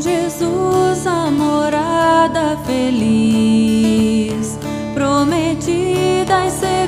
Jesus a morada feliz, prometida e segura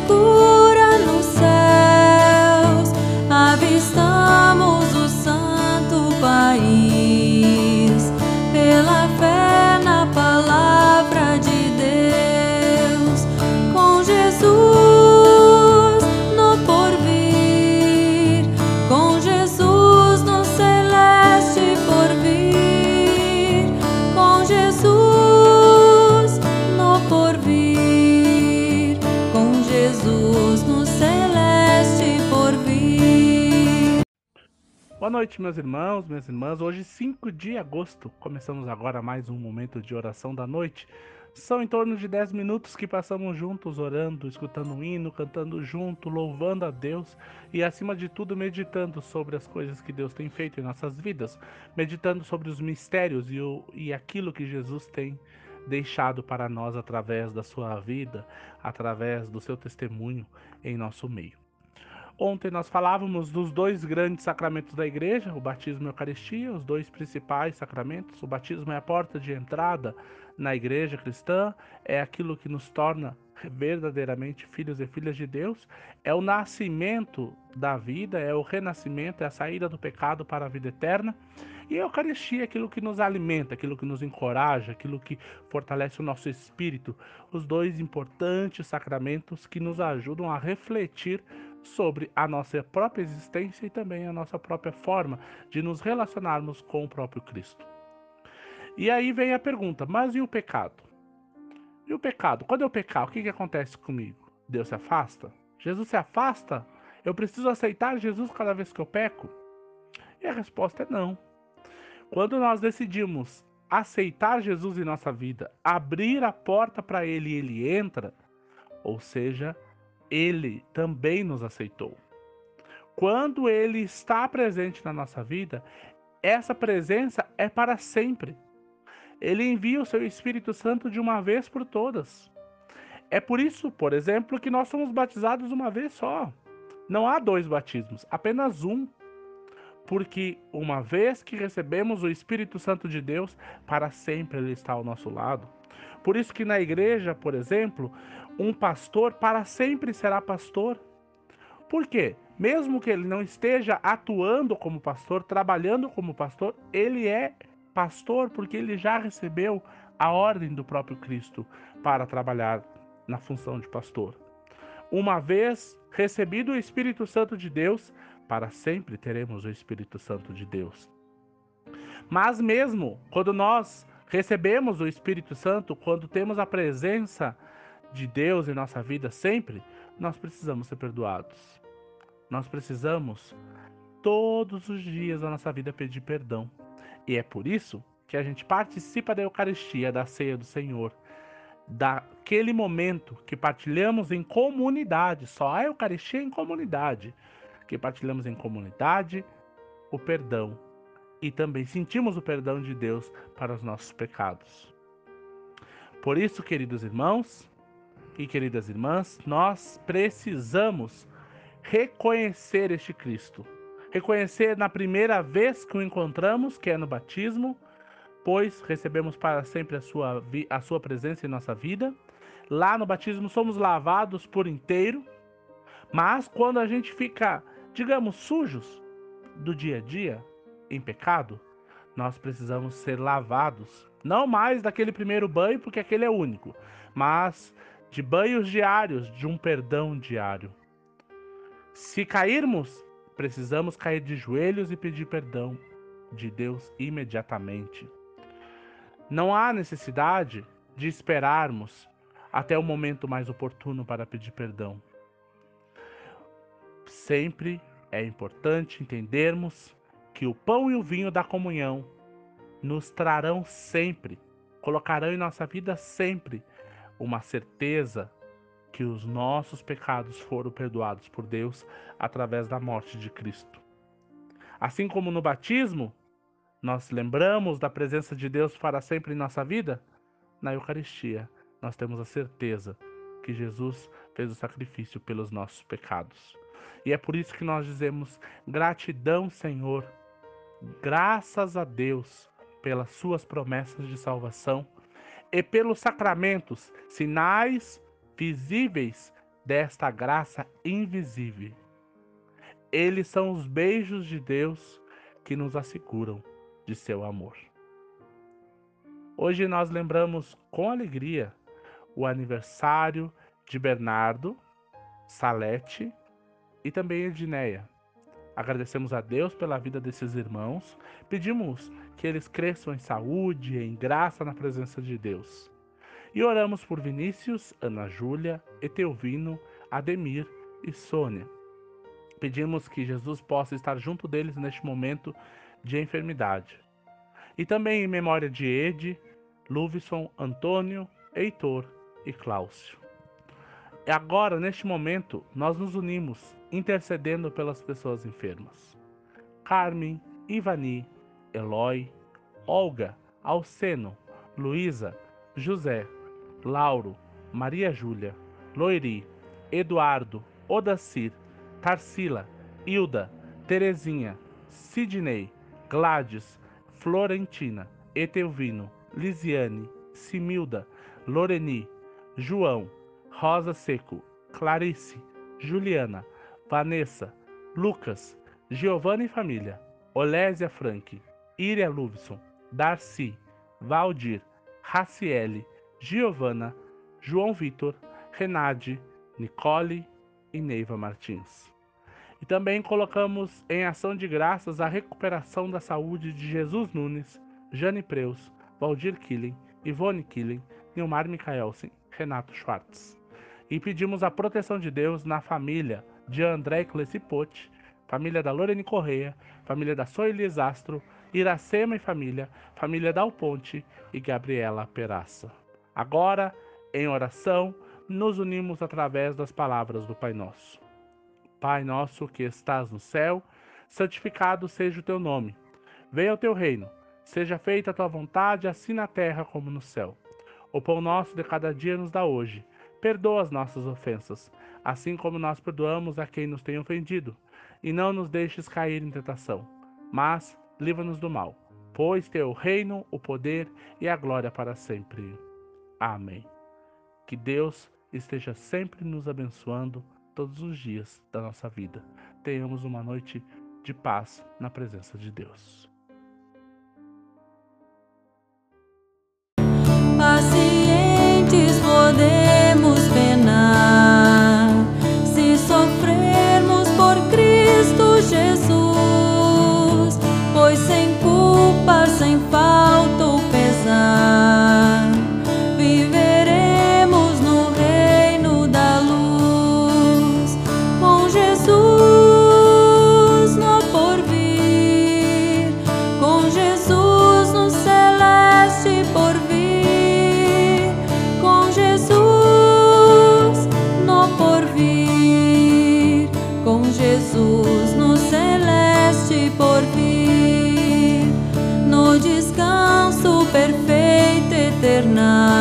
noite, meus irmãos, minhas irmãs. Hoje, 5 de agosto, começamos agora mais um momento de oração da noite. São em torno de 10 minutos que passamos juntos orando, escutando um hino, cantando junto, louvando a Deus e, acima de tudo, meditando sobre as coisas que Deus tem feito em nossas vidas, meditando sobre os mistérios e, o, e aquilo que Jesus tem deixado para nós através da sua vida, através do seu testemunho em nosso meio. Ontem nós falávamos dos dois grandes sacramentos da igreja, o batismo e a Eucaristia, os dois principais sacramentos. O batismo é a porta de entrada na igreja cristã, é aquilo que nos torna verdadeiramente filhos e filhas de Deus, é o nascimento da vida, é o renascimento, é a saída do pecado para a vida eterna. E a Eucaristia é aquilo que nos alimenta, aquilo que nos encoraja, aquilo que fortalece o nosso espírito. Os dois importantes sacramentos que nos ajudam a refletir sobre a nossa própria existência e também a nossa própria forma de nos relacionarmos com o próprio Cristo. E aí vem a pergunta: mas e o pecado? E o pecado? Quando eu pecar, o que, que acontece comigo? Deus se afasta? Jesus se afasta? Eu preciso aceitar Jesus cada vez que eu peco? E a resposta é não. Quando nós decidimos aceitar Jesus em nossa vida, abrir a porta para Ele e Ele entra, ou seja, Ele também nos aceitou. Quando Ele está presente na nossa vida, essa presença é para sempre. Ele envia o seu Espírito Santo de uma vez por todas. É por isso, por exemplo, que nós somos batizados uma vez só. Não há dois batismos, apenas um. Porque uma vez que recebemos o Espírito Santo de Deus, para sempre ele está ao nosso lado. Por isso que na igreja, por exemplo, um pastor para sempre será pastor. Por quê? Mesmo que ele não esteja atuando como pastor, trabalhando como pastor, ele é pastor porque ele já recebeu a ordem do próprio Cristo para trabalhar na função de pastor. Uma vez recebido o Espírito Santo de Deus, para sempre teremos o Espírito Santo de Deus. Mas mesmo quando nós recebemos o Espírito Santo, quando temos a presença de Deus em nossa vida sempre, nós precisamos ser perdoados. Nós precisamos todos os dias da nossa vida pedir perdão. E é por isso que a gente participa da Eucaristia, da ceia do Senhor, daquele momento que partilhamos em comunidade, só a Eucaristia em comunidade, que partilhamos em comunidade o perdão e também sentimos o perdão de Deus para os nossos pecados. Por isso, queridos irmãos e queridas irmãs, nós precisamos reconhecer este Cristo. Reconhecer na primeira vez que o encontramos, que é no batismo, pois recebemos para sempre a sua, a sua presença em nossa vida. Lá no batismo somos lavados por inteiro, mas quando a gente fica, digamos, sujos do dia a dia, em pecado, nós precisamos ser lavados. Não mais daquele primeiro banho, porque aquele é único, mas de banhos diários, de um perdão diário. Se cairmos, precisamos cair de joelhos e pedir perdão de Deus imediatamente. Não há necessidade de esperarmos até o momento mais oportuno para pedir perdão. Sempre é importante entendermos que o pão e o vinho da comunhão nos trarão sempre, colocarão em nossa vida sempre uma certeza que os nossos pecados foram perdoados por Deus através da morte de Cristo. Assim como no batismo, nós lembramos da presença de Deus para sempre em nossa vida, na Eucaristia nós temos a certeza que Jesus fez o sacrifício pelos nossos pecados. E é por isso que nós dizemos gratidão, Senhor, graças a Deus pelas suas promessas de salvação e pelos sacramentos, sinais visíveis desta graça invisível. Eles são os beijos de Deus que nos asseguram de seu amor. Hoje nós lembramos com alegria o aniversário de Bernardo, Salete e também Edneia. Agradecemos a Deus pela vida desses irmãos, pedimos que eles cresçam em saúde em graça na presença de Deus. E oramos por Vinícius, Ana Júlia, Eteovino, Ademir e Sônia. Pedimos que Jesus possa estar junto deles neste momento de enfermidade. E também em memória de Ede, Luvison, Antônio, Heitor e Cláudio. Agora, neste momento, nós nos unimos, intercedendo pelas pessoas enfermas. Carmen, Ivani, Eloy, Olga, Alceno, Luísa, José, Lauro, Maria Júlia, Loiri, Eduardo, Odacir, Tarsila, Hilda, Terezinha, Sidney, Gladys, Florentina, Etelvino, Lisiane, Similda, Loreni, João, Rosa Seco, Clarice, Juliana, Vanessa, Lucas, Giovanna e família, Olésia Frank, Iria Luvson, Darcy, Valdir, Raciele, Giovanna, João Vitor, Renade, Nicole e Neiva Martins. E também colocamos em ação de graças a recuperação da saúde de Jesus Nunes, Jane Preus, Valdir Killing, Ivone Killing, Nilmar Michaelsen, Renato Schwartz. E pedimos a proteção de Deus na família de André Clecipote, família da Lorene Correia, família da Soelis Astro, Iracema e família, família da Alponte e Gabriela Peraça. Agora, em oração, nos unimos através das palavras do Pai Nosso. Pai nosso que estás no céu, santificado seja o teu nome. Venha o teu reino, seja feita a tua vontade, assim na terra como no céu. O pão nosso de cada dia nos dá hoje. Perdoa as nossas ofensas, assim como nós perdoamos a quem nos tem ofendido. E não nos deixes cair em tentação, mas livra-nos do mal, pois teu reino, o poder e a glória para sempre. Amém. Que Deus esteja sempre nos abençoando todos os dias da nossa vida. Tenhamos uma noite de paz na presença de Deus. descanso perfeito eterna.